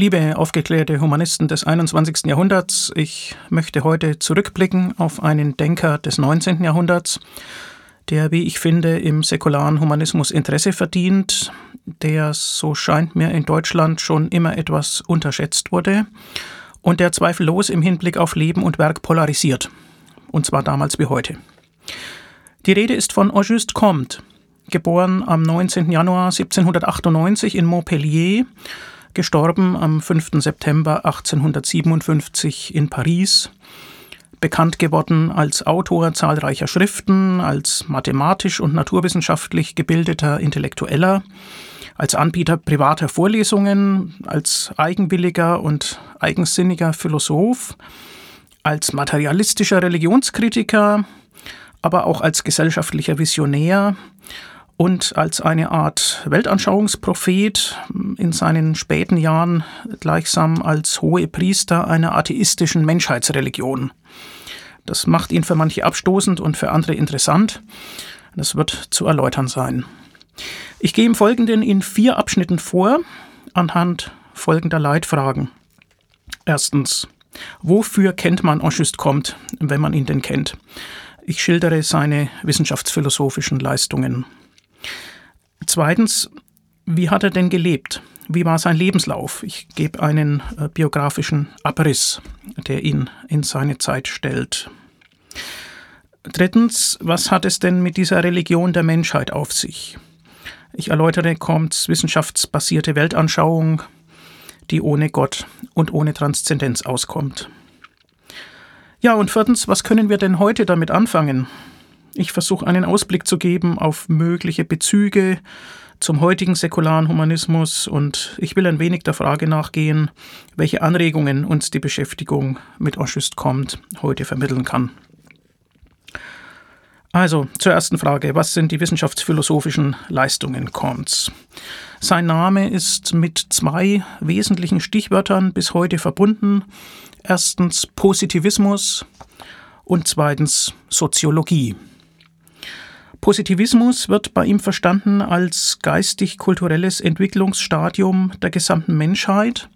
Liebe aufgeklärte Humanisten des 21. Jahrhunderts, ich möchte heute zurückblicken auf einen Denker des 19. Jahrhunderts, der, wie ich finde, im säkularen Humanismus Interesse verdient, der, so scheint mir, in Deutschland schon immer etwas unterschätzt wurde und der zweifellos im Hinblick auf Leben und Werk polarisiert, und zwar damals wie heute. Die Rede ist von Auguste Comte, geboren am 19. Januar 1798 in Montpellier, gestorben am 5. September 1857 in Paris, bekannt geworden als Autor zahlreicher Schriften, als mathematisch und naturwissenschaftlich gebildeter Intellektueller, als Anbieter privater Vorlesungen, als eigenwilliger und eigensinniger Philosoph, als materialistischer Religionskritiker, aber auch als gesellschaftlicher Visionär und als eine Art Weltanschauungsprophet in seinen späten Jahren gleichsam als hohe Priester einer atheistischen Menschheitsreligion. Das macht ihn für manche abstoßend und für andere interessant. Das wird zu erläutern sein. Ich gehe im Folgenden in vier Abschnitten vor, anhand folgender Leitfragen. Erstens, wofür kennt man Auguste Comte, wenn man ihn denn kennt? Ich schildere seine wissenschaftsphilosophischen Leistungen. Zweitens, wie hat er denn gelebt? Wie war sein Lebenslauf? Ich gebe einen äh, biografischen Abriss, der ihn in seine Zeit stellt. Drittens, was hat es denn mit dieser Religion der Menschheit auf sich? Ich erläutere Comtes wissenschaftsbasierte Weltanschauung, die ohne Gott und ohne Transzendenz auskommt. Ja, und viertens, was können wir denn heute damit anfangen? Ich versuche einen Ausblick zu geben auf mögliche Bezüge zum heutigen säkularen Humanismus und ich will ein wenig der Frage nachgehen, welche Anregungen uns die Beschäftigung mit Auguste Comte heute vermitteln kann. Also zur ersten Frage, was sind die wissenschaftsphilosophischen Leistungen Comtes? Sein Name ist mit zwei wesentlichen Stichwörtern bis heute verbunden. Erstens Positivismus und zweitens Soziologie. Positivismus wird bei ihm verstanden als geistig-kulturelles Entwicklungsstadium der gesamten Menschheit.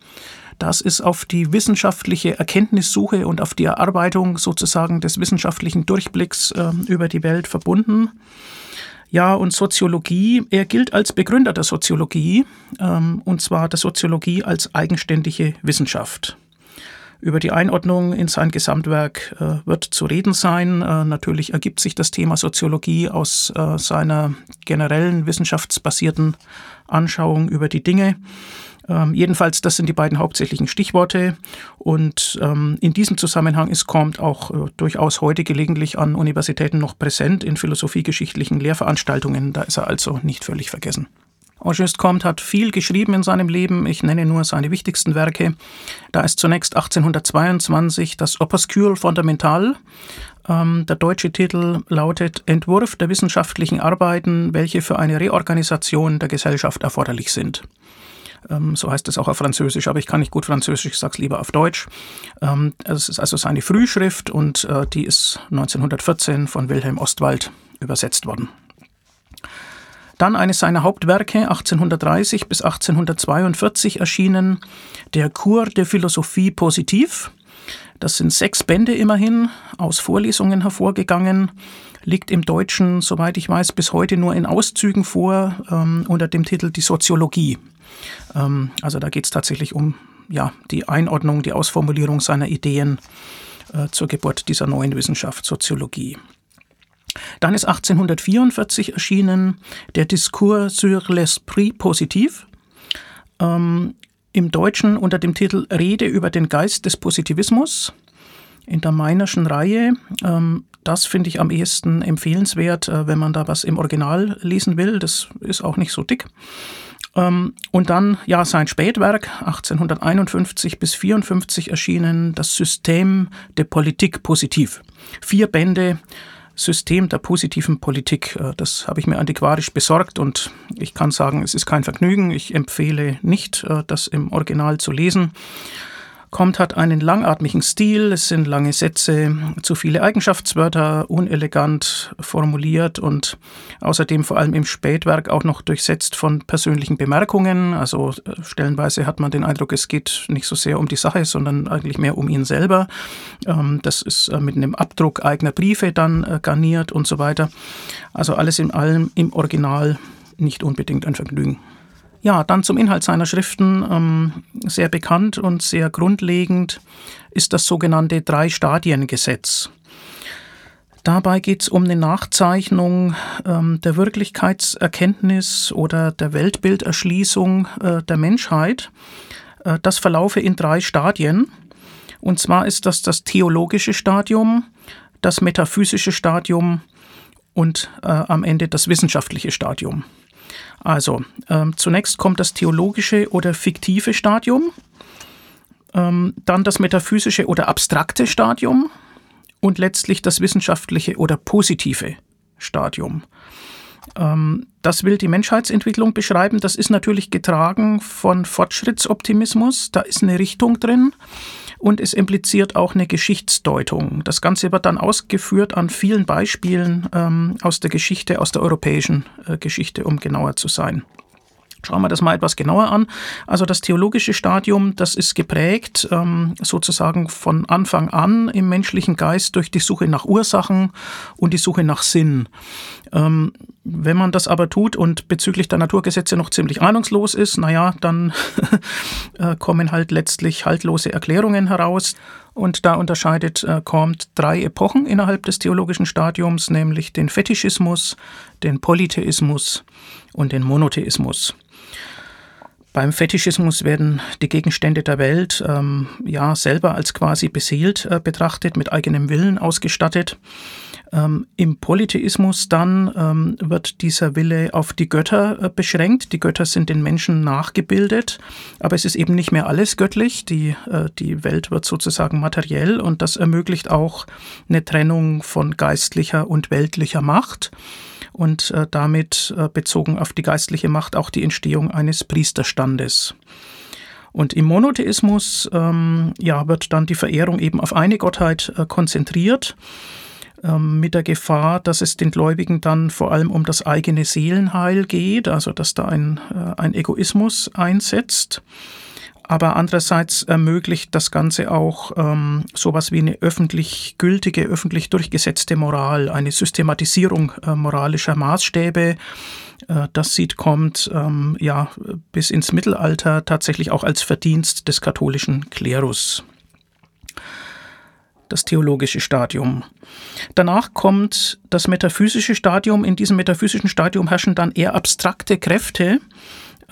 Das ist auf die wissenschaftliche Erkenntnissuche und auf die Erarbeitung sozusagen des wissenschaftlichen Durchblicks äh, über die Welt verbunden. Ja, und Soziologie, er gilt als Begründer der Soziologie, ähm, und zwar der Soziologie als eigenständige Wissenschaft. Über die Einordnung in sein Gesamtwerk äh, wird zu reden sein. Äh, natürlich ergibt sich das Thema Soziologie aus äh, seiner generellen wissenschaftsbasierten Anschauung über die Dinge. Ähm, jedenfalls, das sind die beiden hauptsächlichen Stichworte. Und ähm, in diesem Zusammenhang ist Comte auch äh, durchaus heute gelegentlich an Universitäten noch präsent in philosophiegeschichtlichen Lehrveranstaltungen. Da ist er also nicht völlig vergessen. Auguste Comte hat viel geschrieben in seinem Leben. Ich nenne nur seine wichtigsten Werke. Da ist zunächst 1822 das Opuscule Fondamental. Ähm, der deutsche Titel lautet Entwurf der wissenschaftlichen Arbeiten, welche für eine Reorganisation der Gesellschaft erforderlich sind. Ähm, so heißt es auch auf Französisch, aber ich kann nicht gut Französisch, ich sage es lieber auf Deutsch. Ähm, es ist also seine Frühschrift und äh, die ist 1914 von Wilhelm Ostwald übersetzt worden. Dann eines seiner Hauptwerke, 1830 bis 1842 erschienen, der Cours de Philosophie Positiv. Das sind sechs Bände immerhin, aus Vorlesungen hervorgegangen, liegt im Deutschen, soweit ich weiß, bis heute nur in Auszügen vor, ähm, unter dem Titel Die Soziologie. Ähm, also da geht es tatsächlich um ja, die Einordnung, die Ausformulierung seiner Ideen äh, zur Geburt dieser neuen Wissenschaft Soziologie. Dann ist 1844 erschienen der Discours sur l'esprit positif, ähm, im Deutschen unter dem Titel Rede über den Geist des Positivismus in der Meinerschen Reihe. Ähm, das finde ich am ehesten empfehlenswert, äh, wenn man da was im Original lesen will. Das ist auch nicht so dick. Ähm, und dann ja sein Spätwerk 1851 bis 54 erschienen, das System der Politik positiv. Vier Bände System der positiven Politik. Äh, das habe ich mir antiquarisch besorgt und ich kann sagen, es ist kein Vergnügen. Ich empfehle nicht, äh, das im Original zu lesen. Kommt, hat einen langatmigen Stil, es sind lange Sätze, zu viele Eigenschaftswörter, unelegant formuliert und außerdem vor allem im Spätwerk auch noch durchsetzt von persönlichen Bemerkungen. Also äh, stellenweise hat man den Eindruck, es geht nicht so sehr um die Sache, sondern eigentlich mehr um ihn selber. Ähm, das ist äh, mit einem Abdruck eigener Briefe dann äh, garniert und so weiter. Also alles in allem im Original nicht unbedingt ein Vergnügen. Ja, dann zum Inhalt seiner Schriften. Ähm, sehr bekannt und sehr grundlegend ist das sogenannte Drei-Stadien-Gesetz. Dabei geht es um eine Nachzeichnung ähm, der Wirklichkeitserkenntnis oder der Weltbilderschließung äh, der Menschheit. Äh, das verlaufe in drei Stadien. Und zwar ist das das theologische Stadium, das metaphysische Stadium und äh, am Ende das wissenschaftliche Stadium. Also, ähm, zunächst kommt das theologische oder fiktive Stadium, ähm, dann das metaphysische oder abstrakte Stadium und letztlich das wissenschaftliche oder positive Stadium. Ähm, das will die Menschheitsentwicklung beschreiben. Das ist natürlich getragen von Fortschrittsoptimismus. Da ist eine Richtung drin und es impliziert auch eine Geschichtsdeutung. Das Ganze wird dann ausgeführt an vielen Beispielen ähm, aus der Geschichte, aus der europäischen äh, Geschichte, um genauer zu sein. Schauen wir das mal etwas genauer an. Also das theologische Stadium, das ist geprägt ähm, sozusagen von Anfang an im menschlichen Geist durch die Suche nach Ursachen und die Suche nach Sinn. Ähm, wenn man das aber tut und bezüglich der Naturgesetze noch ziemlich ahnungslos ist, naja, dann äh, kommen halt letztlich haltlose Erklärungen heraus. Und da unterscheidet äh, drei Epochen innerhalb des theologischen Stadiums, nämlich den Fetischismus, den Polytheismus und den Monotheismus. Beim Fetischismus werden die Gegenstände der Welt ähm, ja selber als quasi beseelt äh, betrachtet, mit eigenem Willen ausgestattet. Ähm, Im Polytheismus dann ähm, wird dieser Wille auf die Götter äh, beschränkt. Die Götter sind den Menschen nachgebildet, aber es ist eben nicht mehr alles göttlich. Die, äh, die Welt wird sozusagen materiell und das ermöglicht auch eine Trennung von geistlicher und weltlicher Macht und äh, damit äh, bezogen auf die geistliche Macht auch die Entstehung eines Priesterstandes. Und im Monotheismus ähm, ja, wird dann die Verehrung eben auf eine Gottheit äh, konzentriert, mit der Gefahr, dass es den Gläubigen dann vor allem um das eigene Seelenheil geht, also dass da ein, äh, ein Egoismus einsetzt aber andererseits ermöglicht das Ganze auch ähm, sowas wie eine öffentlich gültige, öffentlich durchgesetzte Moral, eine Systematisierung äh, moralischer Maßstäbe. Äh, das sieht kommt ähm, ja bis ins Mittelalter tatsächlich auch als Verdienst des katholischen Klerus. Das theologische Stadium. Danach kommt das metaphysische Stadium. In diesem metaphysischen Stadium herrschen dann eher abstrakte Kräfte,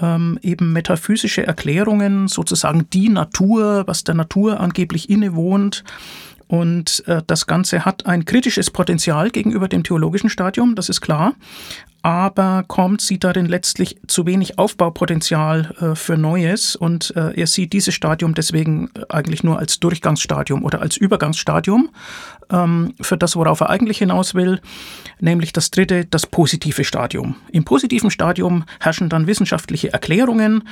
ähm, eben metaphysische Erklärungen, sozusagen die Natur, was der Natur angeblich innewohnt. Und äh, das Ganze hat ein kritisches Potenzial gegenüber dem theologischen Stadium, das ist klar. Aber kommt sieht darin letztlich zu wenig Aufbaupotenzial äh, für Neues. Und äh, er sieht dieses Stadium deswegen äh, eigentlich nur als Durchgangsstadium oder als Übergangsstadium ähm, für das, worauf er eigentlich hinaus will, nämlich das dritte, das positive Stadium. Im positiven Stadium herrschen dann wissenschaftliche Erklärungen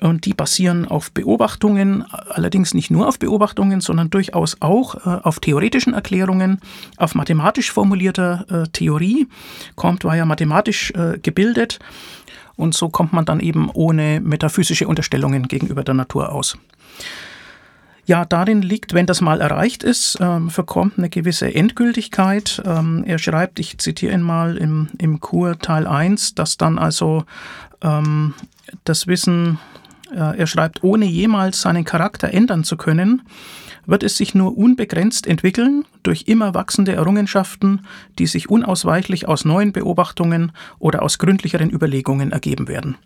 und die basieren auf Beobachtungen, allerdings nicht nur auf Beobachtungen, sondern durchaus auch äh, auf theoretischen Erklärungen, auf mathematisch formulierter äh, Theorie. Comte war ja mathematisch äh, gebildet und so kommt man dann eben ohne metaphysische Unterstellungen gegenüber der Natur aus. Ja, darin liegt, wenn das mal erreicht ist, ähm, Comte eine gewisse Endgültigkeit. Ähm, er schreibt, ich zitiere ihn mal im, im Kur Teil 1, dass dann also ähm, das Wissen, äh, er schreibt, ohne jemals seinen Charakter ändern zu können, wird es sich nur unbegrenzt entwickeln durch immer wachsende Errungenschaften, die sich unausweichlich aus neuen Beobachtungen oder aus gründlicheren Überlegungen ergeben werden.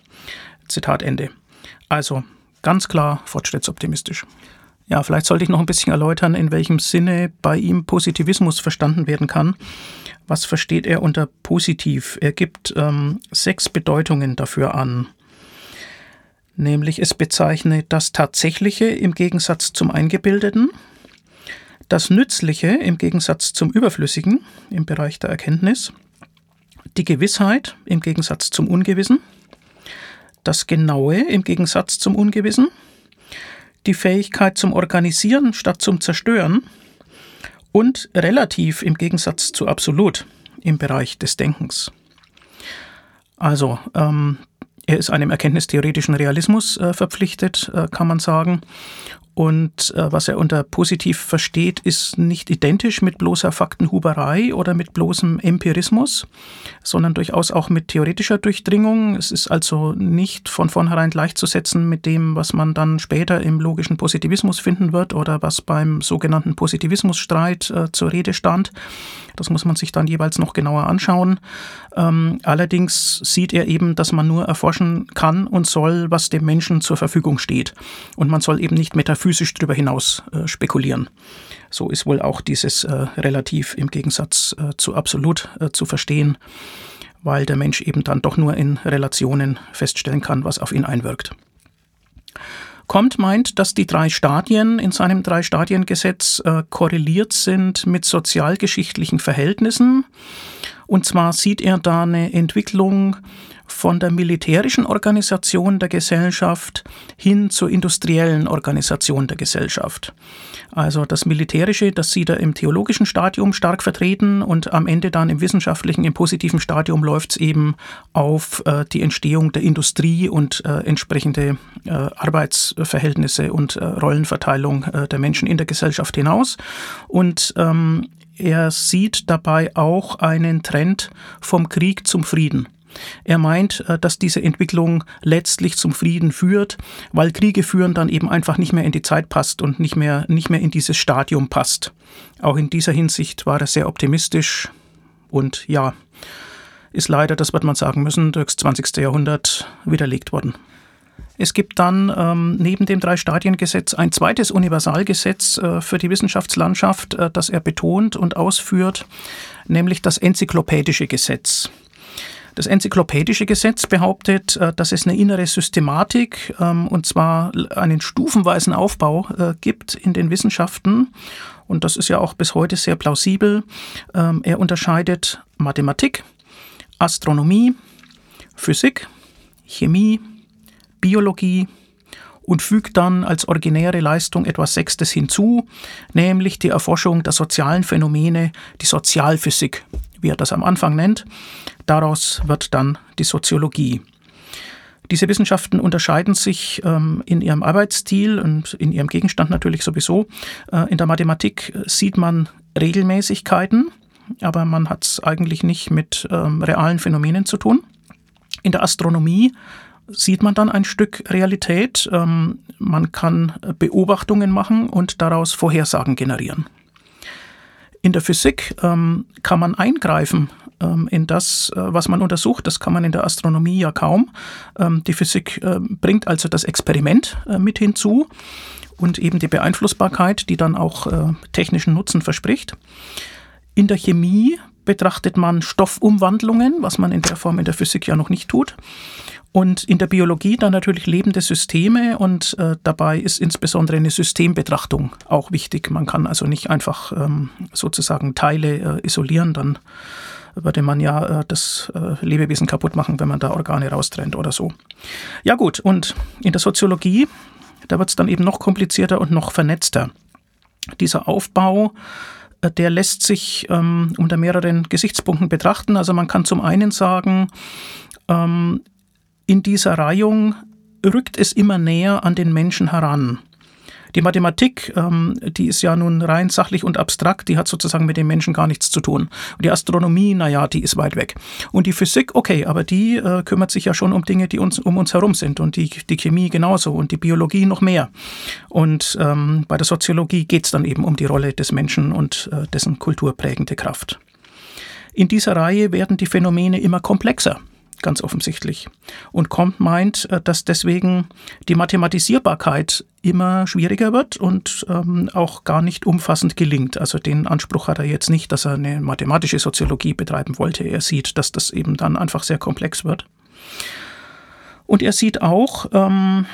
Zitat Ende. Also ganz klar fortschrittsoptimistisch. Ja, vielleicht sollte ich noch ein bisschen erläutern, in welchem Sinne bei ihm Positivismus verstanden werden kann. Was versteht er unter positiv? Er gibt ähm, sechs Bedeutungen dafür an nämlich es bezeichne das Tatsächliche im Gegensatz zum Eingebildeten, das Nützliche im Gegensatz zum Überflüssigen im Bereich der Erkenntnis, die Gewissheit im Gegensatz zum Ungewissen, das Genaue im Gegensatz zum Ungewissen, die Fähigkeit zum Organisieren statt zum Zerstören und relativ im Gegensatz zu absolut im Bereich des Denkens. Also, ähm, er ist einem erkenntnistheoretischen Realismus äh, verpflichtet, äh, kann man sagen. Und äh, was er unter positiv versteht, ist nicht identisch mit bloßer Faktenhuberei oder mit bloßem Empirismus, sondern durchaus auch mit theoretischer Durchdringung. Es ist also nicht von vornherein gleichzusetzen mit dem, was man dann später im logischen Positivismus finden wird oder was beim sogenannten Positivismusstreit äh, zur Rede stand. Das muss man sich dann jeweils noch genauer anschauen. Ähm, allerdings sieht er eben, dass man nur erforschen kann und soll, was dem Menschen zur Verfügung steht. Und man soll eben nicht metaphysisch darüber hinaus äh, spekulieren. So ist wohl auch dieses äh, relativ im Gegensatz äh, zu absolut äh, zu verstehen, weil der Mensch eben dann doch nur in Relationen feststellen kann, was auf ihn einwirkt. Comte meint, dass die drei Stadien in seinem Drei-Stadien-Gesetz äh, korreliert sind mit sozialgeschichtlichen Verhältnissen. Und zwar sieht er da eine Entwicklung von der militärischen Organisation der Gesellschaft hin zur industriellen Organisation der Gesellschaft. Also das Militärische, das sieht er im theologischen Stadium stark vertreten und am Ende dann im wissenschaftlichen, im positiven Stadium läuft es eben auf äh, die Entstehung der Industrie und äh, entsprechende äh, Arbeitsverhältnisse und äh, Rollenverteilung äh, der Menschen in der Gesellschaft hinaus. Und ähm, er sieht dabei auch einen Trend vom Krieg zum Frieden. Er meint, äh, dass diese Entwicklung letztlich zum Frieden führt, weil Kriege führen dann eben einfach nicht mehr in die Zeit passt und nicht mehr, nicht mehr in dieses Stadium passt. Auch in dieser Hinsicht war er sehr optimistisch und ja, ist leider, das wird man sagen müssen, durchs 20. Jahrhundert widerlegt worden. Es gibt dann ähm, neben dem Drei-Stadien-Gesetz ein zweites Universalgesetz äh, für die Wissenschaftslandschaft, äh, das er betont und ausführt, nämlich das enzyklopädische Gesetz. Das enzyklopädische Gesetz behauptet, äh, dass es eine innere Systematik ähm, und zwar einen stufenweisen Aufbau äh, gibt in den Wissenschaften. Und das ist ja auch bis heute sehr plausibel. Ähm, er unterscheidet Mathematik, Astronomie, Physik, Chemie, Biologie, und fügt dann als originäre Leistung etwas Sechstes hinzu, nämlich die Erforschung der sozialen Phänomene, die Sozialphysik, wie er das am Anfang nennt. Daraus wird dann die Soziologie. Diese Wissenschaften unterscheiden sich ähm, in ihrem Arbeitsstil und in ihrem Gegenstand natürlich sowieso. Äh, in der Mathematik sieht man Regelmäßigkeiten, aber man hat es eigentlich nicht mit ähm, realen Phänomenen zu tun. In der Astronomie sieht man dann ein Stück Realität. Ähm, man kann Beobachtungen machen und daraus Vorhersagen generieren. In der Physik ähm, kann man eingreifen ähm, in das, äh, was man untersucht. Das kann man in der Astronomie ja kaum. Die Physik äh, bringt also das Experiment äh, mit hinzu und eben die Beeinflussbarkeit, die dann auch technischen Nutzen verspricht. In der Chemie betrachtet man Stoffumwandlungen, was man in der Form in der Physik ja noch nicht tut. Und in der Biologie dann natürlich lebende Systeme und äh, dabei ist insbesondere eine Systembetrachtung auch wichtig. Man kann also nicht einfach ähm, sozusagen Teile äh, isolieren, dann würde man ja äh, das äh, Lebewesen kaputt machen, wenn man da Organe raustrennt oder so. Ja gut, und in der Soziologie, da wird es dann eben noch komplizierter und noch vernetzter. Dieser Aufbau äh, der lässt sich ähm, unter mehreren Gesichtspunkten betrachten. Also man kann zum einen sagen, ähm, in dieser Reihung rückt es immer näher an den Menschen heran. Die Mathematik, ähm, die ist ja nun rein sachlich und abstrakt, die hat sozusagen mit den Menschen gar nichts zu tun. Und die Astronomie, naja, die ist weit weg. Und die Physik, okay, aber die äh, kümmert sich ja schon um Dinge, die uns um uns herum sind. Und die, die Chemie genauso und die Biologie noch mehr. Und ähm, bei der Soziologie geht es dann eben um die Rolle des Menschen und äh, dessen kulturprägende Kraft. In dieser Reihe werden die Phänomene immer komplexer ganz offensichtlich. Und Comte meint, äh, dass deswegen die Mathematisierbarkeit immer schwieriger wird und ähm, auch gar nicht umfassend gelingt. Also den Anspruch hat er jetzt nicht, dass er eine mathematische Soziologie betreiben wollte. Er sieht, dass das eben dann einfach sehr komplex wird. Und er sieht auch, ähm,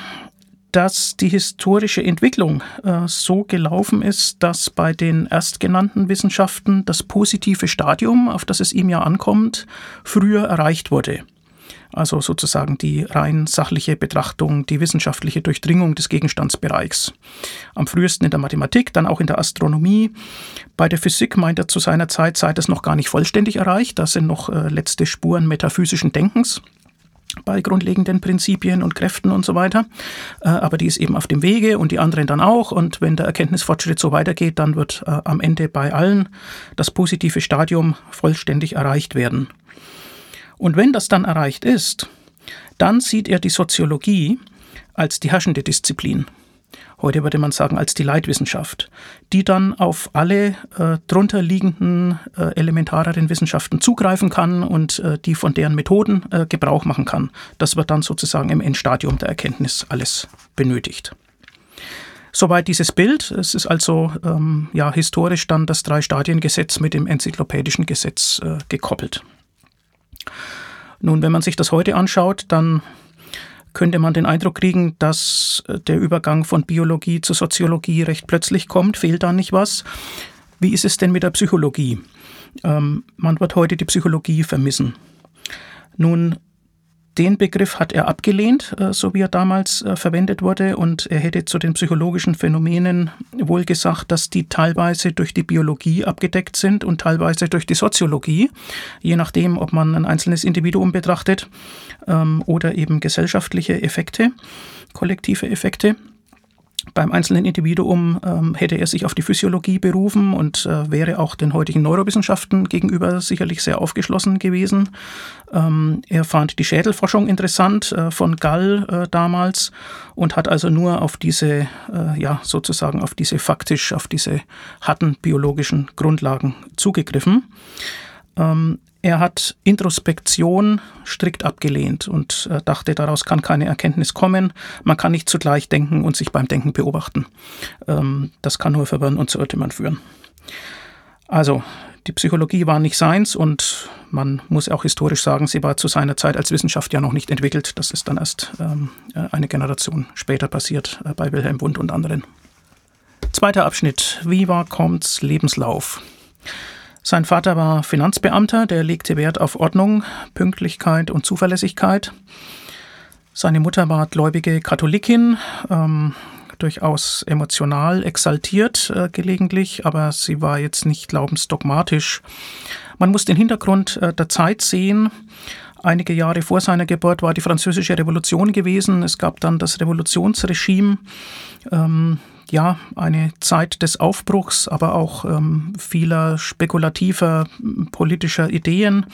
dass die historische Entwicklung äh, so gelaufen ist, dass bei den erstgenannten Wissenschaften das positive Stadium, auf das es ihm ja ankommt, früher erreicht wurde. Also sozusagen die rein sachliche Betrachtung, die wissenschaftliche Durchdringung des Gegenstandsbereichs. Am frühesten in der Mathematik, dann auch in der Astronomie. Bei der Physik meint er zu seiner Zeit sei das noch gar nicht vollständig erreicht, da sind noch äh, letzte Spuren metaphysischen Denkens bei grundlegenden Prinzipien und Kräften und so weiter. Äh, aber die ist eben auf dem Wege und die anderen dann auch. Und wenn der Erkenntnisfortschritt so weitergeht, dann wird äh, am Ende bei allen das positive Stadium vollständig erreicht werden. Und wenn das dann erreicht ist, dann sieht er die Soziologie als die herrschende Disziplin. Heute würde man sagen als die Leitwissenschaft, die dann auf alle äh, drunter liegenden äh, elementareren Wissenschaften zugreifen kann und äh, die von deren Methoden äh, Gebrauch machen kann. Das wird dann sozusagen im Endstadium der Erkenntnis alles benötigt. Soweit dieses Bild. Es ist also ähm, ja, historisch dann das Drei-Stadien-Gesetz mit dem enzyklopädischen Gesetz äh, gekoppelt. Nun, wenn man sich das heute anschaut, dann könnte man den Eindruck kriegen, dass äh, der Übergang von Biologie zur Soziologie recht plötzlich kommt. Fehlt da nicht was? Wie ist es denn mit der Psychologie? Ähm, man wird heute die Psychologie vermissen. Nun den Begriff hat er abgelehnt, äh, so wie er damals äh, verwendet wurde, und er hätte zu den psychologischen Phänomenen wohl gesagt, dass die teilweise durch die Biologie abgedeckt sind und teilweise durch die Soziologie, je nachdem, ob man ein einzelnes Individuum betrachtet ähm, oder eben gesellschaftliche Effekte, kollektive Effekte. Beim einzelnen Individuum ähm, hätte er sich auf die Physiologie berufen und äh, wäre auch den heutigen Neurowissenschaften gegenüber sicherlich sehr aufgeschlossen gewesen. Ähm, er fand die Schädelforschung interessant äh, von Gall äh, damals und hat also nur auf diese, äh, ja, sozusagen auf diese faktisch, auf diese harten biologischen Grundlagen zugegriffen. Ähm, er hat Introspektion strikt abgelehnt und äh, dachte, daraus kann keine Erkenntnis kommen. Man kann nicht zugleich denken und sich beim Denken beobachten. Ähm, das kann nur verwirren und zu Irrtümern führen. Also, die Psychologie war nicht seins und man muss auch historisch sagen, sie war zu seiner Zeit als Wissenschaft ja noch nicht entwickelt. Das ist dann erst ähm, äh, eine Generation später passiert, äh, bei Wilhelm Wundt und anderen. Zweiter Abschnitt. Wie war Comtes Lebenslauf? Sein Vater war Finanzbeamter, der legte Wert auf Ordnung, Pünktlichkeit und Zuverlässigkeit. Seine Mutter war gläubige Katholikin, ähm, durchaus emotional exaltiert äh, gelegentlich, aber sie war jetzt nicht glaubensdogmatisch. Man muss den Hintergrund äh, der Zeit sehen. Einige Jahre vor seiner Geburt war die Französische Revolution gewesen. Es gab dann das Revolutionsregime. Ähm, ja, eine Zeit des Aufbruchs, aber auch ähm, vieler spekulativer politischer Ideen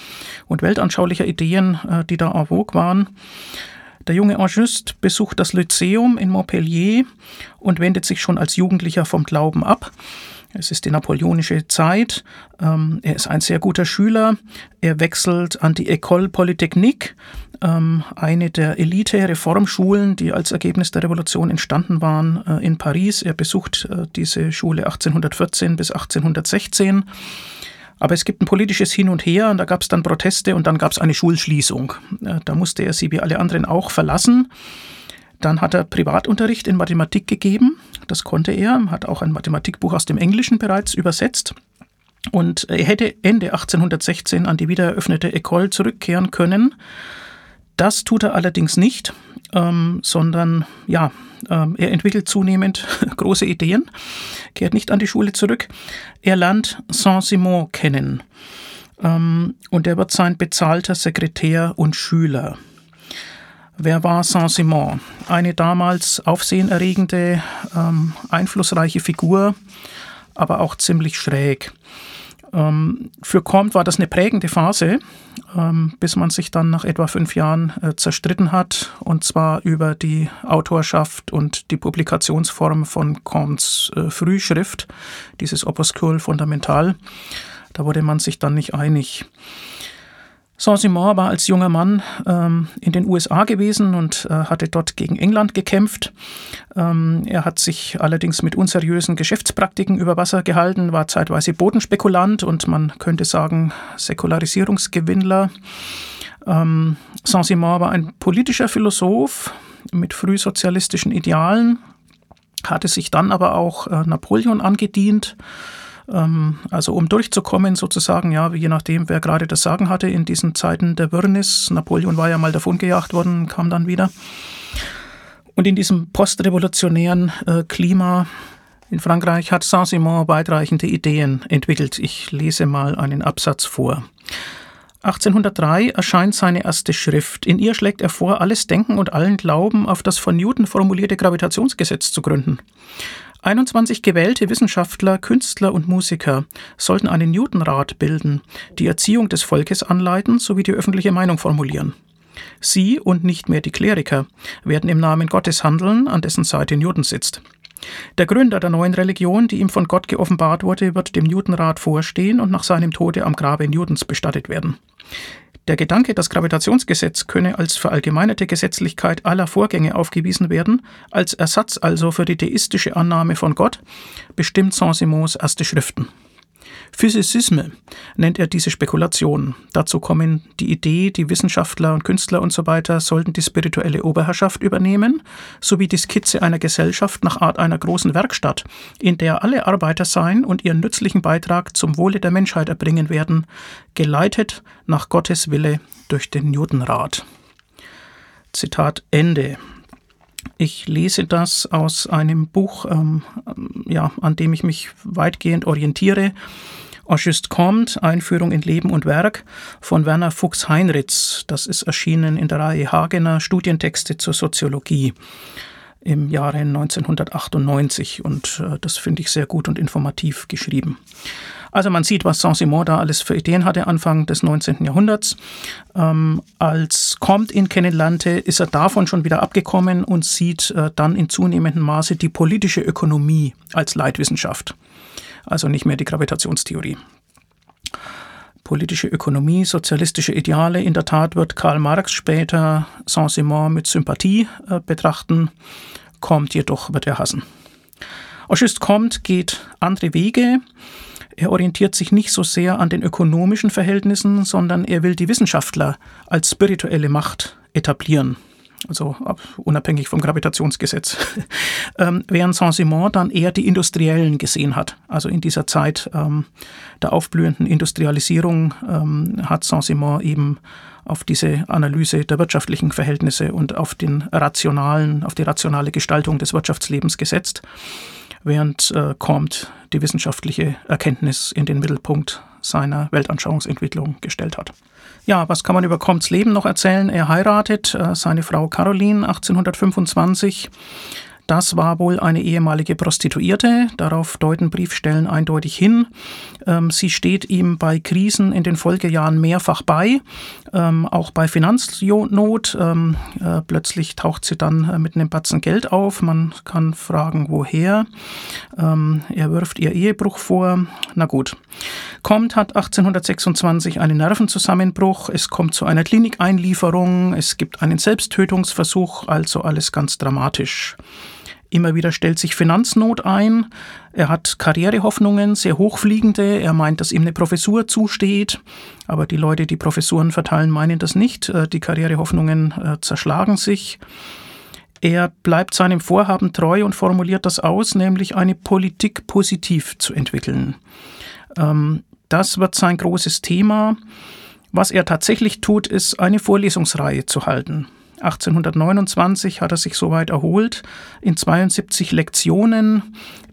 und weltanschaulicher Ideen, äh, die da en vogue waren. Der junge Auguste besucht das Lyzeum in Montpellier und wendet sich schon als Jugendlicher vom Glauben ab. Es ist die napoleonische Zeit. Ähm, er ist ein sehr guter Schüler. Er wechselt an die École Polytechnique, ähm, eine der Elite-Reformschulen, die als Ergebnis der Revolution entstanden waren äh, in Paris. Er besucht äh, diese Schule 1814 bis 1816. Aber es gibt ein politisches Hin und Her und da gab es dann Proteste und dann gab es eine Schulschließung. Äh, da musste er sie wie alle anderen auch verlassen. Dann hat er Privatunterricht in Mathematik gegeben. Das konnte er, hat auch ein Mathematikbuch aus dem Englischen bereits übersetzt. Und er hätte Ende 1816 an die wiedereröffnete École zurückkehren können. Das tut er allerdings nicht, ähm, sondern ja, ähm, er entwickelt zunehmend große Ideen, kehrt nicht an die Schule zurück. Er lernt Saint-Simon kennen ähm, und er wird sein bezahlter Sekretär und Schüler. Wer war Saint-Simon? Eine damals aufsehenerregende, ähm, einflussreiche Figur, aber auch ziemlich schräg. Ähm, für Comte war das eine prägende Phase, ähm, bis man sich dann nach etwa fünf Jahren äh, zerstritten hat, und zwar über die Autorschaft und die Publikationsform von Comtes äh, Frühschrift, dieses Opuscule Fundamental. Da wurde man sich dann nicht einig. Saint-Simon war als junger Mann ähm, in den USA gewesen und äh, hatte dort gegen England gekämpft. Ähm, er hat sich allerdings mit unseriösen Geschäftspraktiken über Wasser gehalten, war zeitweise Bodenspekulant und man könnte sagen Säkularisierungsgewinnler. Ähm, Saint-Simon war ein politischer Philosoph mit frühsozialistischen Idealen, hatte sich dann aber auch äh, Napoleon angedient also um durchzukommen sozusagen, ja, je nachdem, wer gerade das Sagen hatte in diesen Zeiten der Wirrnis. Napoleon war ja mal davongejagt worden, kam dann wieder. Und in diesem postrevolutionären äh, Klima in Frankreich hat Saint-Simon weitreichende Ideen entwickelt. Ich lese mal einen Absatz vor. 1803 erscheint seine erste Schrift. In ihr schlägt er vor, alles Denken und allen Glauben auf das von Newton formulierte Gravitationsgesetz zu gründen. 21 gewählte Wissenschaftler, Künstler und Musiker sollten einen Newtonrat bilden, die Erziehung des Volkes anleiten sowie die öffentliche Meinung formulieren. Sie und nicht mehr die Kleriker werden im Namen Gottes handeln, an dessen Seite Newton sitzt. Der Gründer der neuen Religion, die ihm von Gott geoffenbart wurde, wird dem Newtonrat vorstehen und nach seinem Tode am Grabe Newtons bestattet werden. Der Gedanke, das Gravitationsgesetz könne als verallgemeinerte Gesetzlichkeit aller Vorgänge aufgewiesen werden, als Ersatz also für die theistische Annahme von Gott, bestimmt Saint-Simons erste Schriften. Physizisme nennt er diese Spekulation. Dazu kommen die Idee, die Wissenschaftler und Künstler und so weiter sollten die spirituelle Oberherrschaft übernehmen, sowie die Skizze einer Gesellschaft nach Art einer großen Werkstatt, in der alle Arbeiter sein und ihren nützlichen Beitrag zum Wohle der Menschheit erbringen werden, geleitet nach Gottes Wille durch den Newtonrat. Zitat Ende. Ich lese das aus einem Buch, ähm, ja, an dem ich mich weitgehend orientiere. Auguste Comte, Einführung in Leben und Werk von Werner Fuchs-Heinritz. Das ist erschienen in der Reihe Hagener Studientexte zur Soziologie im Jahre 1998 und äh, das finde ich sehr gut und informativ geschrieben. Also man sieht, was Saint-Simon da alles für Ideen hatte Anfang des 19. Jahrhunderts. Ähm, als Comte ihn kennenlernte, ist er davon schon wieder abgekommen und sieht äh, dann in zunehmendem Maße die politische Ökonomie als Leitwissenschaft. Also nicht mehr die Gravitationstheorie politische Ökonomie, sozialistische Ideale. In der Tat wird Karl Marx später Saint-Simon mit Sympathie äh, betrachten, kommt jedoch wird er hassen. Auguste Comte geht andere Wege. Er orientiert sich nicht so sehr an den ökonomischen Verhältnissen, sondern er will die Wissenschaftler als spirituelle Macht etablieren. Also unabhängig vom Gravitationsgesetz, ähm, während Saint-Simon dann eher die Industriellen gesehen hat. Also in dieser Zeit ähm, der aufblühenden Industrialisierung ähm, hat Saint-Simon eben auf diese Analyse der wirtschaftlichen Verhältnisse und auf den rationalen, auf die rationale Gestaltung des Wirtschaftslebens gesetzt, während äh, Comte die wissenschaftliche Erkenntnis in den Mittelpunkt seiner Weltanschauungsentwicklung gestellt hat. Ja, was kann man über Comtes Leben noch erzählen? Er heiratet äh, seine Frau Caroline 1825 das war wohl eine ehemalige Prostituierte. Darauf deuten Briefstellen eindeutig hin. Ähm, sie steht ihm bei Krisen in den Folgejahren mehrfach bei, ähm, auch bei Finanznot. Ähm, äh, plötzlich taucht sie dann äh, mit einem Batzen Geld auf. Man kann fragen, woher. Er wirft ihr Ehebruch vor. Na gut. Kommt hat 1826 einen Nervenzusammenbruch. Es kommt zu einer Klinikeinlieferung. Es gibt einen Selbsttötungsversuch. Also alles ganz dramatisch. Immer wieder stellt sich Finanznot ein. Er hat Karrierehoffnungen, sehr hochfliegende. Er meint, dass ihm eine Professur zusteht. Aber die Leute, die Professuren verteilen, meinen das nicht. Äh, die Karrierehoffnungen äh, zerschlagen sich. Er bleibt seinem Vorhaben treu und formuliert das aus, nämlich eine Politik positiv zu entwickeln. Ähm, das wird sein großes Thema. Was er tatsächlich tut, ist eine Vorlesungsreihe zu halten. 1829 hat er sich soweit erholt, in 72 Lektionen,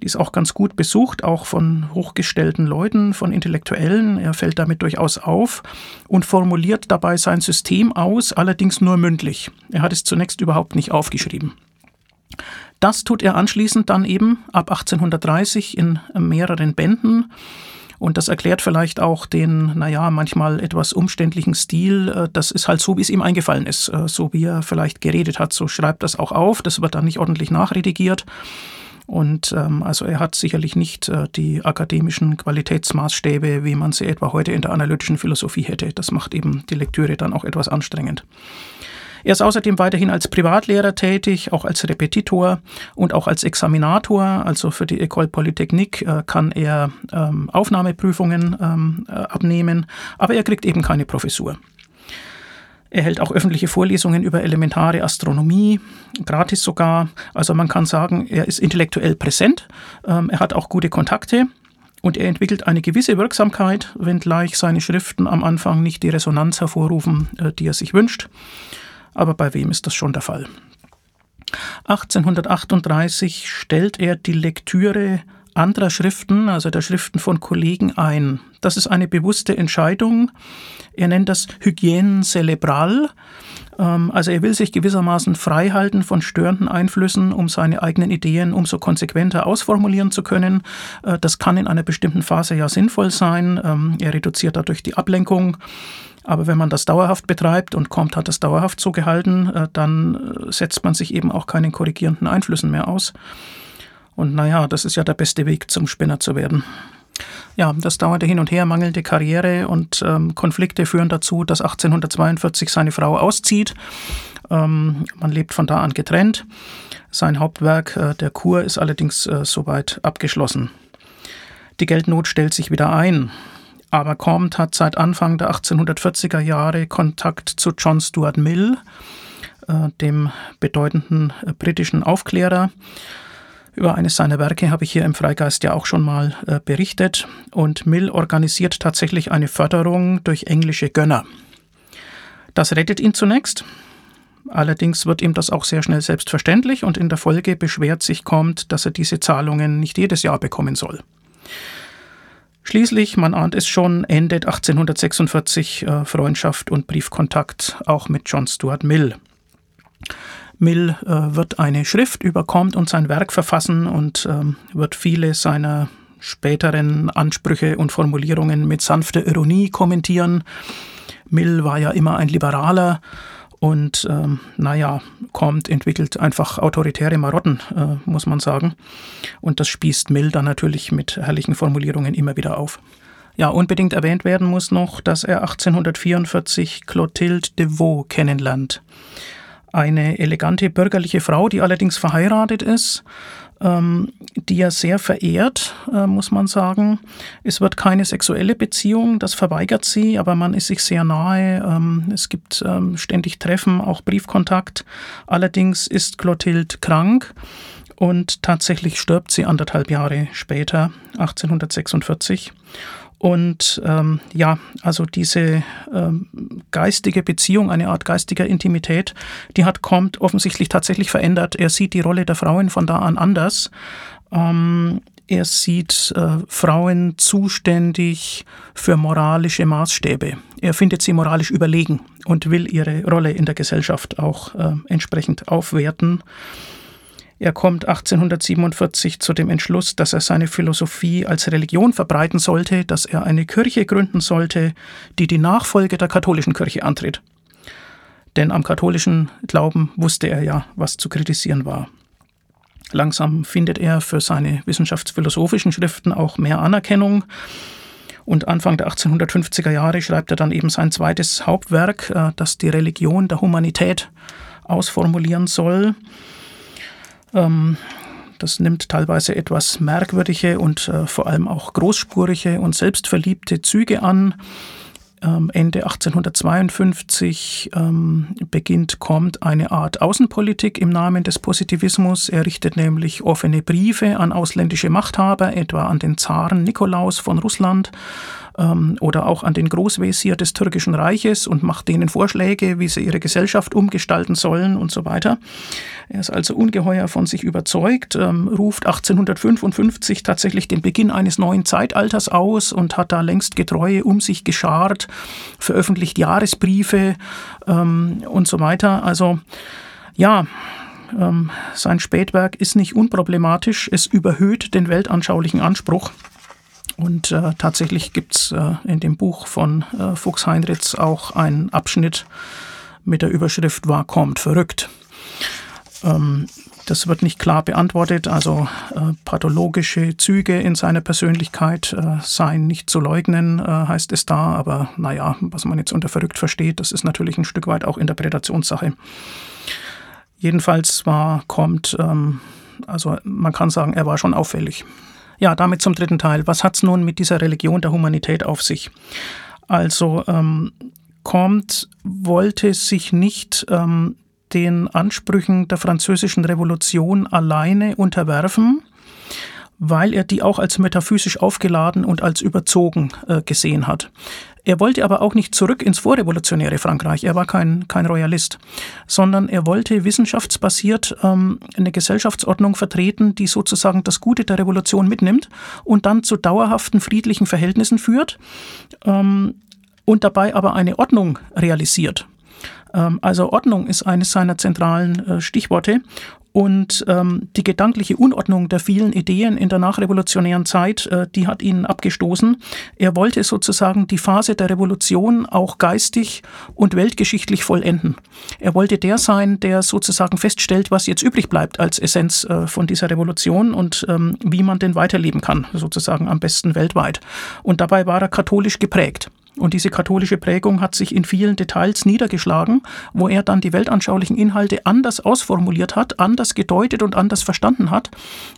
die ist auch ganz gut besucht, auch von hochgestellten Leuten, von Intellektuellen. Er fällt damit durchaus auf und formuliert dabei sein System aus, allerdings nur mündlich. Er hat es zunächst überhaupt nicht aufgeschrieben. Das tut er anschließend dann eben ab 1830 in mehreren Bänden. Und das erklärt vielleicht auch den, naja, manchmal etwas umständlichen Stil. Äh, das ist halt so, wie es ihm eingefallen ist. Äh, so wie er vielleicht geredet hat, so schreibt das auch auf. Das wird dann nicht ordentlich nachredigiert. Und ähm, also er hat sicherlich nicht äh, die akademischen Qualitätsmaßstäbe, wie man sie etwa heute in der analytischen Philosophie hätte. Das macht eben die Lektüre dann auch etwas anstrengend. Er ist außerdem weiterhin als Privatlehrer tätig, auch als Repetitor und auch als Examinator. Also für die École Polytechnique äh, kann er ähm, Aufnahmeprüfungen ähm, äh, abnehmen, aber er kriegt eben keine Professur. Er hält auch öffentliche Vorlesungen über elementare Astronomie, gratis sogar. Also man kann sagen, er ist intellektuell präsent. Ähm, er hat auch gute Kontakte Und er entwickelt eine gewisse Wirksamkeit, wenngleich seine Schriften am Anfang nicht die Resonanz hervorrufen, äh, die er sich wünscht. Aber bei wem ist das schon der Fall? 1838 stellt er die Lektüre anderer Schriften, also der Schriften von Kollegen, ein. Das ist eine bewusste Entscheidung. Er nennt das Hygiene cerebral. Ähm, also er will sich gewissermaßen frei halten von störenden Einflüssen, um seine eigenen Ideen umso konsequenter ausformulieren zu können. Äh, das kann in einer bestimmten Phase ja sinnvoll sein. Ähm, er reduziert dadurch die Ablenkung. Aber wenn man das dauerhaft betreibt und kommt hat das dauerhaft so gehalten, äh, dann äh, setzt man sich eben auch keinen korrigierenden Einflüssen mehr aus. Und naja, das ist ja der beste Weg, zum Spinner zu werden. Ja, das dauerte hin und her, mangelnde Karriere und ähm, Konflikte führen dazu, dass 1842 seine Frau auszieht. Ähm, man lebt von da an getrennt. Sein Hauptwerk, äh, der Kur, ist allerdings äh, soweit abgeschlossen. Die Geldnot stellt sich wieder ein. Aber Comte hat seit Anfang der 1840er Jahre Kontakt zu John Stuart Mill, äh, dem bedeutenden äh, britischen Aufklärer. Über eines seiner Werke habe ich hier im Freigeist ja auch schon mal äh, berichtet. Und Mill organisiert tatsächlich eine Förderung durch englische Gönner. Das rettet ihn zunächst. Allerdings wird ihm das auch sehr schnell selbstverständlich und in der Folge beschwert sich Comte, dass er diese Zahlungen nicht jedes Jahr bekommen soll. Schließlich, man ahnt es schon, endet 1846 äh, Freundschaft und Briefkontakt auch mit John Stuart Mill. Mill äh, wird eine Schrift über Comte und sein Werk verfassen und ähm, wird viele seiner späteren Ansprüche und Formulierungen mit sanfter Ironie kommentieren. Mill war ja immer ein Liberaler und ähm, naja, Comte entwickelt einfach autoritäre Marotten, äh, muss man sagen. Und das spießt Mill dann natürlich mit herrlichen Formulierungen immer wieder auf. Ja, unbedingt erwähnt werden muss noch, dass er 1844 Clotilde de Vaux kennenlernt eine elegante bürgerliche Frau, die allerdings verheiratet ist, ähm, die er sehr verehrt, äh, muss man sagen. Es wird keine sexuelle Beziehung, das verweigert sie, aber man ist sich sehr nahe. Ähm, es gibt ähm, ständig Treffen, auch Briefkontakt. Allerdings ist Clotilde krank. Und tatsächlich stirbt sie anderthalb Jahre später, 1846. Und ähm, ja, also diese ähm, geistige Beziehung, eine Art geistiger Intimität, die hat Comte offensichtlich tatsächlich verändert. Er sieht die Rolle der Frauen von da an anders. Ähm, er sieht äh, Frauen zuständig für moralische Maßstäbe. Er findet sie moralisch überlegen und will ihre Rolle in der Gesellschaft auch äh, entsprechend aufwerten. Er kommt 1847 zu dem Entschluss, dass er seine Philosophie als Religion verbreiten sollte, dass er eine Kirche gründen sollte, die die Nachfolge der katholischen Kirche antritt. Denn am katholischen Glauben wusste er ja, was zu kritisieren war. Langsam findet er für seine wissenschaftsphilosophischen Schriften auch mehr Anerkennung. Und Anfang der 1850er Jahre schreibt er dann eben sein zweites Hauptwerk, äh, das die Religion der Humanität ausformulieren soll. Ähm, das nimmt teilweise etwas merkwürdige und äh, vor allem auch großspurige und selbstverliebte Züge an. Ähm, Ende 1852 ähm, beginnt, kommt eine Art Außenpolitik im Namen des Positivismus. Er richtet nämlich offene Briefe an ausländische Machthaber, etwa an den Zaren Nikolaus von Russland ähm, oder auch an den Großwesir des Türkischen Reiches und macht denen Vorschläge, wie sie ihre Gesellschaft umgestalten sollen und so weiter. Er ist also ungeheuer von sich überzeugt, ähm, ruft 1855 tatsächlich den Beginn eines neuen Zeitalters aus und hat da längst Getreue um sich geschart, veröffentlicht Jahresbriefe ähm, und so weiter. Also ja, ähm, sein Spätwerk ist nicht unproblematisch, es überhöht den weltanschaulichen Anspruch. Und äh, tatsächlich gibt es äh, in dem Buch von äh, Fuchs Heinrichs auch einen Abschnitt mit der Überschrift War kommt verrückt. Ähm, das wird nicht klar beantwortet, also äh, pathologische Züge in seiner Persönlichkeit äh, seien nicht zu leugnen, äh, heißt es da, aber naja, was man jetzt unter verrückt versteht, das ist natürlich ein Stück weit auch Interpretationssache. Jedenfalls war, kommt, ähm, also man kann sagen, er war schon auffällig. Ja, damit zum dritten Teil. Was hat es nun mit dieser Religion der Humanität auf sich? Also ähm, Comte wollte sich nicht ähm, den Ansprüchen der französischen Revolution alleine unterwerfen, weil er die auch als metaphysisch aufgeladen und als überzogen äh, gesehen hat. Er wollte aber auch nicht zurück ins vorrevolutionäre Frankreich. Er war kein, kein Royalist, sondern er wollte wissenschaftsbasiert ähm, eine Gesellschaftsordnung vertreten, die sozusagen das Gute der Revolution mitnimmt und dann zu dauerhaften friedlichen Verhältnissen führt ähm, und dabei aber eine Ordnung realisiert. Ähm, also Ordnung ist eines seiner zentralen äh, Stichworte. Und ähm, die gedankliche Unordnung der vielen Ideen in der nachrevolutionären Zeit, äh, die hat ihn abgestoßen. Er wollte sozusagen die Phase der Revolution auch geistig und weltgeschichtlich vollenden. Er wollte der sein, der sozusagen feststellt, was jetzt übrig bleibt als Essenz äh, von dieser Revolution und ähm, wie man denn weiterleben kann, sozusagen am besten weltweit. Und dabei war er katholisch geprägt. Und diese katholische Prägung hat sich in vielen Details niedergeschlagen, wo er dann die weltanschaulichen Inhalte anders ausformuliert hat, anders gedeutet und anders verstanden hat,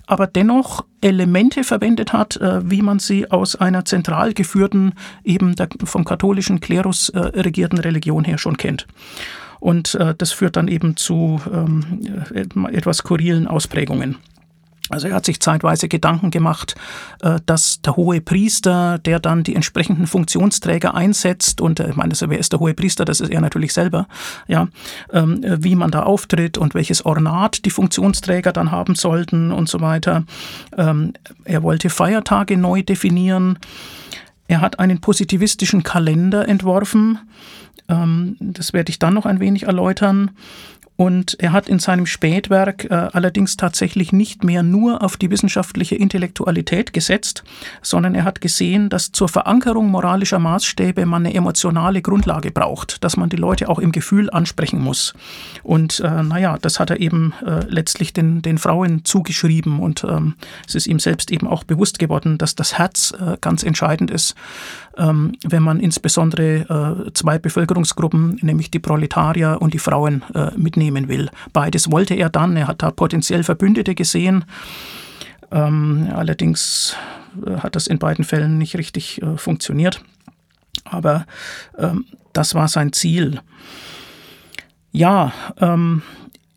aber dennoch Elemente verwendet hat, äh, wie man sie aus einer zentral geführten, eben der, vom katholischen Klerus äh, regierten Religion her schon kennt. Und äh, das führt dann eben zu ähm, etwas skurrilen Ausprägungen. Also er hat sich zeitweise Gedanken gemacht, äh, dass der hohe Priester, der dann die entsprechenden Funktionsträger einsetzt, und äh, ich meine, wer ist der hohe Priester? Das ist er natürlich selber, ja, ähm, wie man da auftritt und welches Ornat die Funktionsträger dann haben sollten und so weiter. Ähm, er wollte Feiertage neu definieren. Er hat einen positivistischen Kalender entworfen. Ähm, das werde ich dann noch ein wenig erläutern. Und er hat in seinem Spätwerk äh, allerdings tatsächlich nicht mehr nur auf die wissenschaftliche Intellektualität gesetzt, sondern er hat gesehen, dass zur Verankerung moralischer Maßstäbe man eine emotionale Grundlage braucht, dass man die Leute auch im Gefühl ansprechen muss. Und äh, naja, das hat er eben äh, letztlich den, den Frauen zugeschrieben und ähm, es ist ihm selbst eben auch bewusst geworden, dass das Herz äh, ganz entscheidend ist ähm, wenn man insbesondere äh, zwei Bevölkerungsgruppen, nämlich die Proletarier und die Frauen, äh, mitnehmen will. Beides wollte er dann. Er hat da potenziell Verbündete gesehen. Ähm, allerdings äh, hat das in beiden Fällen nicht richtig funktioniert. Aber ähm, das war sein Ziel. Ja, ähm,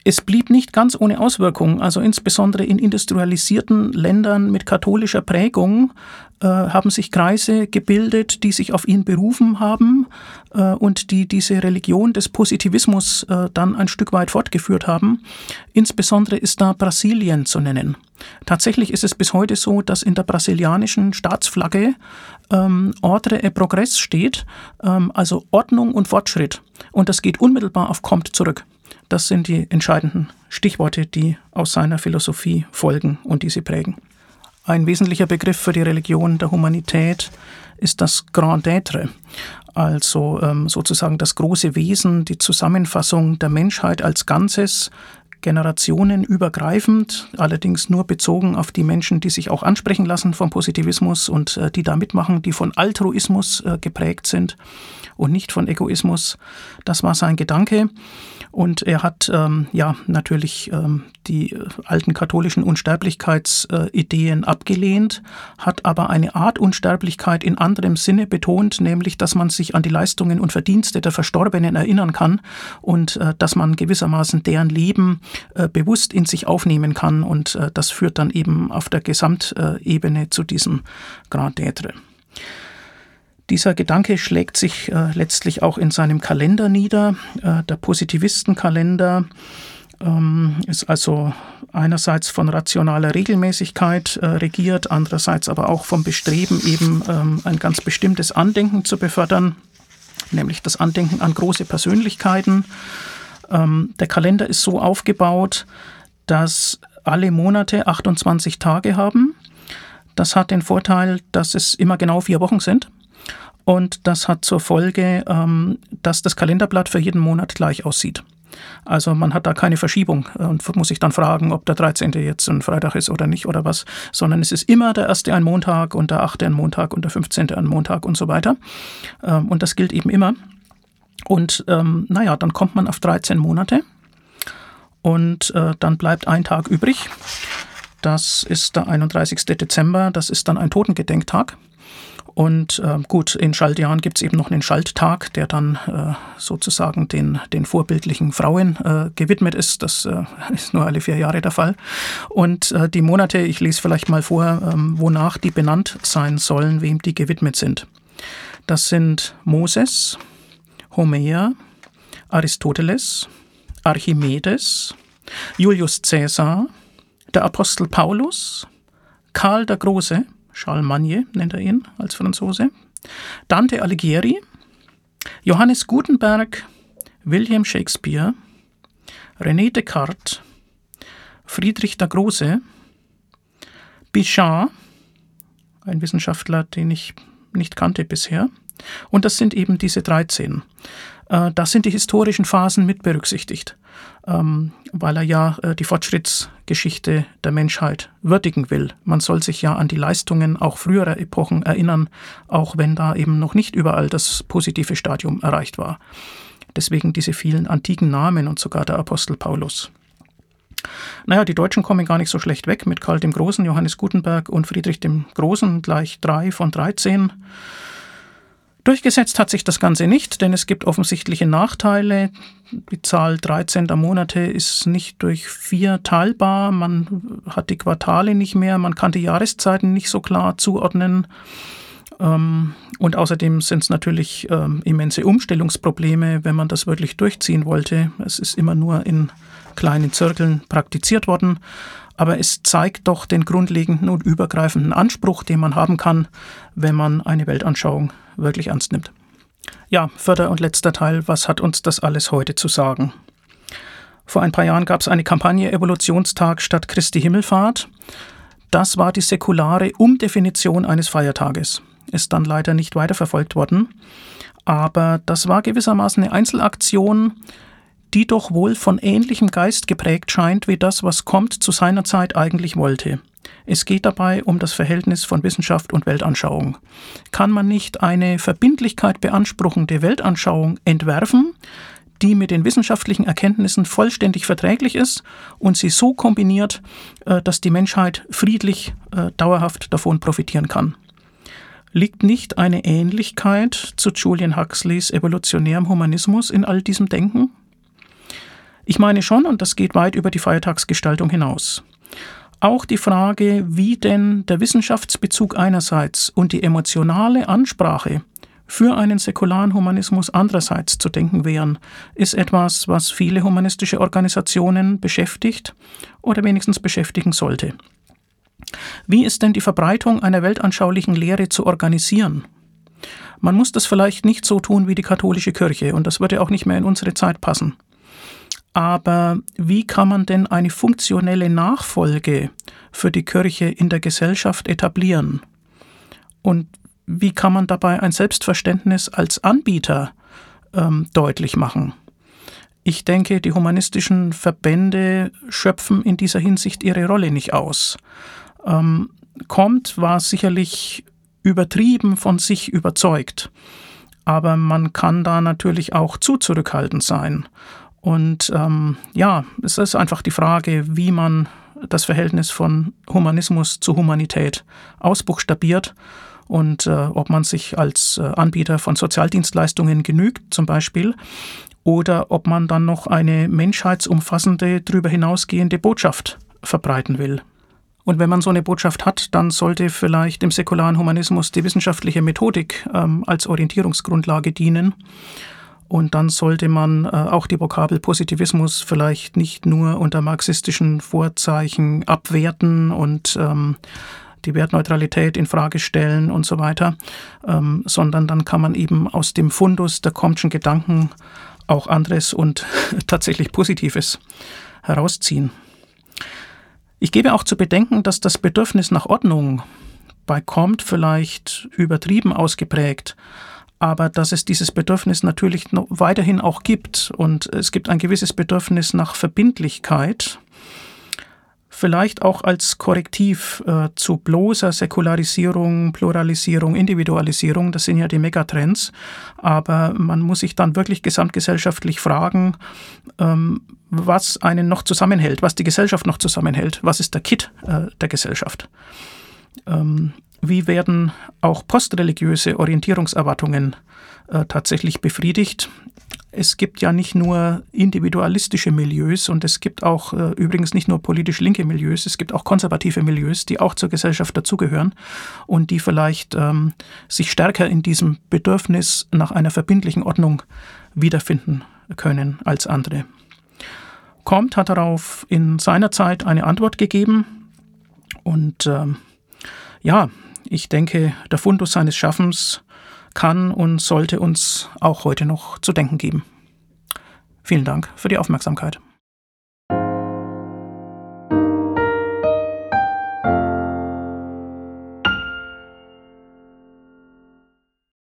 es blieb nicht ganz ohne Auswirkungen. Also insbesondere in industrialisierten Ländern mit katholischer Prägung äh, haben sich Kreise gebildet, die sich auf ihn berufen haben äh, und die diese Religion des Positivismus äh, dann ein Stück weit fortgeführt haben. Insbesondere ist da Brasilien zu nennen. Tatsächlich ist es bis heute so, dass in der brasilianischen Staatsflagge ähm, Ordre et Progress steht, ähm, also Ordnung und Fortschritt. Und das geht unmittelbar auf Comte zurück. Das sind die entscheidenden Stichworte, die aus seiner Philosophie folgen und die sie prägen. Ein wesentlicher Begriff für die Religion der Humanität ist das Grand Être, also ähm, sozusagen das große Wesen, die Zusammenfassung der Menschheit als Ganzes, generationenübergreifend, allerdings nur bezogen auf die Menschen, die sich auch ansprechen lassen vom Positivismus und äh, die da mitmachen, die von Altruismus äh, geprägt sind und nicht von Egoismus. Das war sein Gedanke. Und er hat ähm, ja natürlich ähm, die äh, alten katholischen Unsterblichkeitsideen abgelehnt, hat aber eine Art Unsterblichkeit in anderem Sinne betont, nämlich dass man sich an die Leistungen und Verdienste der Verstorbenen erinnern kann und äh, dass man gewissermaßen deren Leben äh, bewusst in sich aufnehmen kann. Und äh, das führt dann eben auf der Gesamtebene zu diesem Grand D'être. Dieser Gedanke schlägt sich äh, letztlich auch in seinem Kalender nieder. Äh, der Positivistenkalender ähm, ist also einerseits von rationaler Regelmäßigkeit äh, regiert, andererseits aber auch vom Bestreben, eben ähm, ein ganz bestimmtes Andenken zu befördern, nämlich das Andenken an große Persönlichkeiten. Ähm, der Kalender ist so aufgebaut, dass alle Monate 28 Tage haben. Das hat den Vorteil, dass es immer genau vier Wochen sind. Und das hat zur Folge, ähm, dass das Kalenderblatt für jeden Monat gleich aussieht. Also man hat da keine Verschiebung und muss sich dann fragen, ob der 13. jetzt ein Freitag ist oder nicht oder was, sondern es ist immer der erste ein Montag und der achte ein Montag und der 15. ein Montag und so weiter. Ähm, und das gilt eben immer. Und ähm, naja, dann kommt man auf 13 Monate und äh, dann bleibt ein Tag übrig. Das ist der 31. Dezember, das ist dann ein Totengedenktag. Und äh, gut, in Schaltjahren gibt es eben noch einen Schalttag, der dann äh, sozusagen den, den vorbildlichen Frauen äh, gewidmet ist. Das äh, ist nur alle vier Jahre der Fall. Und äh, die Monate, ich lese vielleicht mal vor, ähm, wonach die benannt sein sollen, wem die gewidmet sind. Das sind Moses, Homer, Aristoteles, Archimedes, Julius Caesar, der Apostel Paulus, Karl der Große, Charlemagne nennt er ihn als Franzose, Dante Alighieri, Johannes Gutenberg, William Shakespeare, René Descartes, Friedrich der Große, Bichat, ein Wissenschaftler, den ich nicht kannte bisher, und das sind eben diese 13. Äh, da sind die historischen Phasen mit berücksichtigt, ähm, weil er ja äh, die Fortschrittsgeschichte der Menschheit würdigen will. Man soll sich ja an die Leistungen auch früherer Epochen erinnern, auch wenn da eben noch nicht überall das positive Stadium erreicht war. Deswegen diese vielen antiken Namen und sogar der Apostel Paulus. Naja, die Deutschen kommen gar nicht so schlecht weg mit Karl dem Großen, Johannes Gutenberg und Friedrich dem Großen, gleich drei von 13. Durchgesetzt hat sich das Ganze nicht, denn es gibt offensichtliche Nachteile. Die Zahl 13 der Monate ist nicht durch vier teilbar. Man hat die Quartale nicht mehr, man kann die Jahreszeiten nicht so klar zuordnen. Ähm, und außerdem sind es natürlich ähm, immense Umstellungsprobleme, wenn man das wirklich durchziehen wollte. Es ist immer nur in kleinen Zirkeln praktiziert worden aber es zeigt doch den grundlegenden und übergreifenden Anspruch, den man haben kann, wenn man eine Weltanschauung wirklich ernst nimmt. Ja, vierter und letzter Teil, was hat uns das alles heute zu sagen? Vor ein paar Jahren gab es eine Kampagne Evolutionstag statt Christi Himmelfahrt. Das war die säkulare Umdefinition eines Feiertages. Ist dann leider nicht weiterverfolgt worden. Aber das war gewissermaßen eine Einzelaktion, die doch wohl von ähnlichem Geist geprägt scheint wie das, was Comte zu seiner Zeit eigentlich wollte. Es geht dabei um das Verhältnis von Wissenschaft und Weltanschauung. Kann man nicht eine Verbindlichkeit beanspruchende Weltanschauung entwerfen, die mit den wissenschaftlichen Erkenntnissen vollständig verträglich ist und sie so kombiniert, äh, dass die Menschheit friedlich äh, dauerhaft davon profitieren kann? Liegt nicht eine Ähnlichkeit zu Julian Huxleys evolutionärem Humanismus in all diesem Denken? Ich meine schon, und das geht weit über die Feiertagsgestaltung hinaus. Auch die Frage, wie denn der Wissenschaftsbezug einerseits und die emotionale Ansprache für einen säkularen Humanismus andererseits zu denken wären, ist etwas, was viele humanistische Organisationen beschäftigt oder wenigstens beschäftigen sollte. Wie ist denn die Verbreitung einer weltanschaulichen Lehre zu organisieren? Man muss das vielleicht nicht so tun wie die katholische Kirche, und das würde auch nicht mehr in unsere Zeit passen. Aber wie kann man denn eine funktionelle Nachfolge für die Kirche in der Gesellschaft etablieren? Und wie kann man dabei ein Selbstverständnis als Anbieter ähm, deutlich machen? Ich denke, die humanistischen Verbände schöpfen in dieser Hinsicht ihre Rolle nicht aus. Ähm, Comte war sicherlich übertrieben von sich überzeugt, aber man kann da natürlich auch zu zurückhaltend sein und ähm, ja, es ist einfach die Frage, wie man das Verhältnis von Humanismus zu Humanität ausbuchstabiert und äh, ob man sich als äh, Anbieter von Sozialdienstleistungen genügt, zum Beispiel, oder ob man dann noch eine menschheitsumfassende, darüber hinausgehende Botschaft verbreiten will. Und wenn man so eine Botschaft hat, dann sollte vielleicht im säkularen Humanismus die wissenschaftliche Methodik ähm, als Orientierungsgrundlage dienen und dann sollte man äh, auch die Vokabel Positivismus vielleicht nicht nur unter marxistischen Vorzeichen abwerten und ähm, die Wertneutralität in Frage stellen und so weiter, ähm, sondern dann kann man eben aus dem Fundus der Comte'schen Gedanken auch anderes und tatsächlich Positives herausziehen. Ich gebe auch zu bedenken, dass das Bedürfnis nach Ordnung bei Comte vielleicht übertrieben ausgeprägt, aber dass es dieses Bedürfnis natürlich weiterhin auch gibt und es gibt ein gewisses Bedürfnis nach Verbindlichkeit, vielleicht auch als Korrektiv äh, zu bloßer Säkularisierung, Pluralisierung, Individualisierung, das sind ja die Megatrends, aber man muss sich dann wirklich gesamtgesellschaftlich fragen, ähm, was einen noch zusammenhält, was die Gesellschaft noch zusammenhält, was ist der Kit äh, der Gesellschaft. Ähm, wie werden auch postreligiöse Orientierungserwartungen äh, tatsächlich befriedigt. Es gibt ja nicht nur individualistische Milieus und es gibt auch äh, übrigens nicht nur politisch linke Milieus, es gibt auch konservative Milieus, die auch zur Gesellschaft dazugehören und die vielleicht ähm, sich stärker in diesem Bedürfnis nach einer verbindlichen Ordnung wiederfinden können als andere. Comte hat darauf in seiner Zeit eine Antwort gegeben und ähm, ja, ich denke, der Fundus seines Schaffens kann und sollte uns auch heute noch zu denken geben. Vielen Dank für die Aufmerksamkeit.